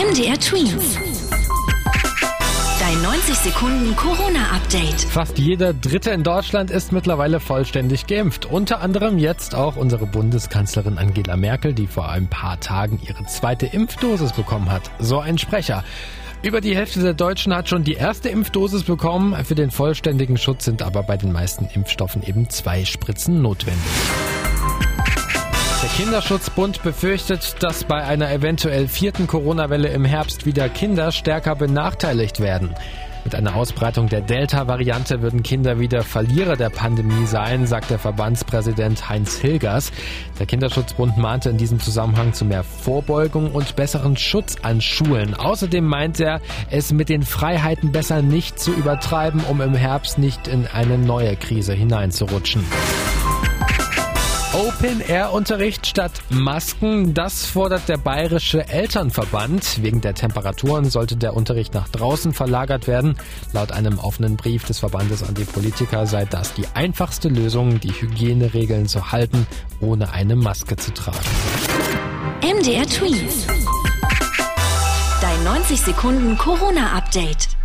MDR Twins. Dein 90 Sekunden Corona-Update. Fast jeder Dritte in Deutschland ist mittlerweile vollständig geimpft. Unter anderem jetzt auch unsere Bundeskanzlerin Angela Merkel, die vor ein paar Tagen ihre zweite Impfdosis bekommen hat. So ein Sprecher. Über die Hälfte der Deutschen hat schon die erste Impfdosis bekommen. Für den vollständigen Schutz sind aber bei den meisten Impfstoffen eben zwei Spritzen notwendig. Der Kinderschutzbund befürchtet, dass bei einer eventuell vierten Corona-Welle im Herbst wieder Kinder stärker benachteiligt werden. Mit einer Ausbreitung der Delta-Variante würden Kinder wieder Verlierer der Pandemie sein, sagt der Verbandspräsident Heinz Hilgers. Der Kinderschutzbund mahnte in diesem Zusammenhang zu mehr Vorbeugung und besseren Schutz an Schulen. Außerdem meint er, es mit den Freiheiten besser nicht zu übertreiben, um im Herbst nicht in eine neue Krise hineinzurutschen. Open-Air-Unterricht statt Masken, das fordert der Bayerische Elternverband. Wegen der Temperaturen sollte der Unterricht nach draußen verlagert werden. Laut einem offenen Brief des Verbandes an die Politiker sei das die einfachste Lösung, die Hygieneregeln zu halten, ohne eine Maske zu tragen. MDR Twins. Dein 90 Sekunden Corona-Update.